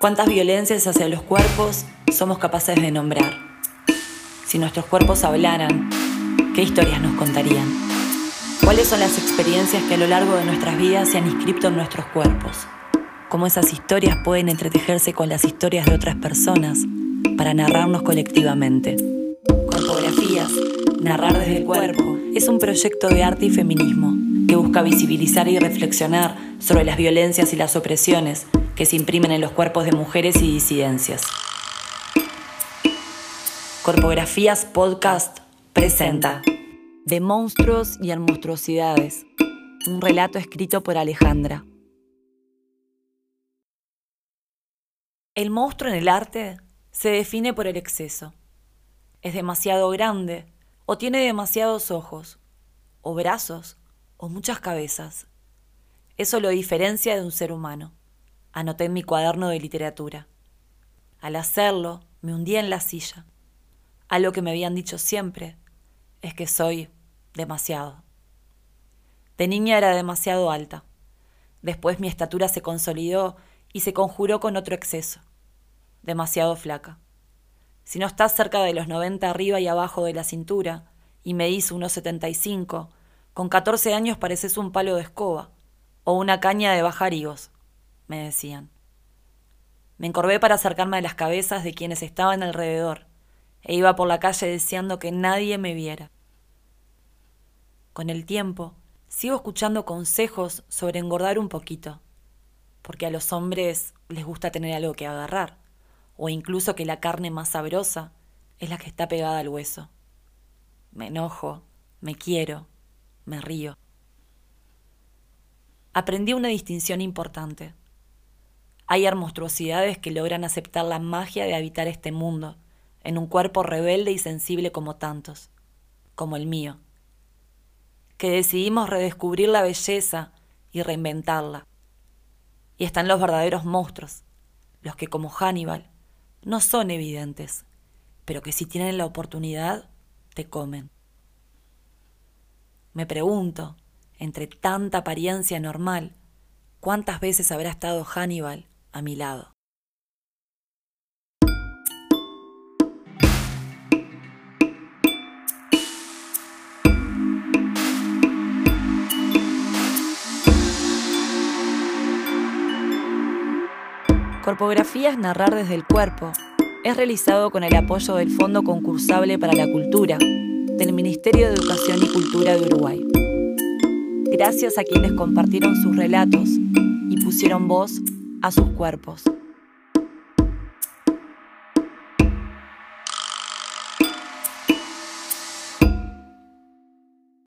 ¿Cuántas violencias hacia los cuerpos somos capaces de nombrar? Si nuestros cuerpos hablaran, ¿qué historias nos contarían? ¿Cuáles son las experiencias que a lo largo de nuestras vidas se han inscrito en nuestros cuerpos? ¿Cómo esas historias pueden entretejerse con las historias de otras personas para narrarnos colectivamente? Corpografías, Narrar desde el Cuerpo, es un proyecto de arte y feminismo que busca visibilizar y reflexionar sobre las violencias y las opresiones que se imprimen en los cuerpos de mujeres y disidencias. Corpografías Podcast presenta De monstruos y en monstruosidades, un relato escrito por Alejandra. El monstruo en el arte se define por el exceso. Es demasiado grande o tiene demasiados ojos, o brazos, o muchas cabezas. Eso lo diferencia de un ser humano anoté en mi cuaderno de literatura. Al hacerlo, me hundía en la silla. Algo que me habían dicho siempre es que soy demasiado. De niña era demasiado alta. Después mi estatura se consolidó y se conjuró con otro exceso. Demasiado flaca. Si no estás cerca de los 90 arriba y abajo de la cintura y medís unos 75, con 14 años pareces un palo de escoba o una caña de bajar higos me decían. Me encorvé para acercarme a las cabezas de quienes estaban alrededor, e iba por la calle deseando que nadie me viera. Con el tiempo, sigo escuchando consejos sobre engordar un poquito, porque a los hombres les gusta tener algo que agarrar, o incluso que la carne más sabrosa es la que está pegada al hueso. Me enojo, me quiero, me río. Aprendí una distinción importante. Hay monstruosidades que logran aceptar la magia de habitar este mundo, en un cuerpo rebelde y sensible como tantos, como el mío, que decidimos redescubrir la belleza y reinventarla. Y están los verdaderos monstruos, los que como Hannibal no son evidentes, pero que si tienen la oportunidad, te comen. Me pregunto, entre tanta apariencia normal, ¿cuántas veces habrá estado Hannibal a mi lado. Corpografías Narrar desde el Cuerpo es realizado con el apoyo del Fondo Concursable para la Cultura del Ministerio de Educación y Cultura de Uruguay. Gracias a quienes compartieron sus relatos y pusieron voz a sus cuerpos.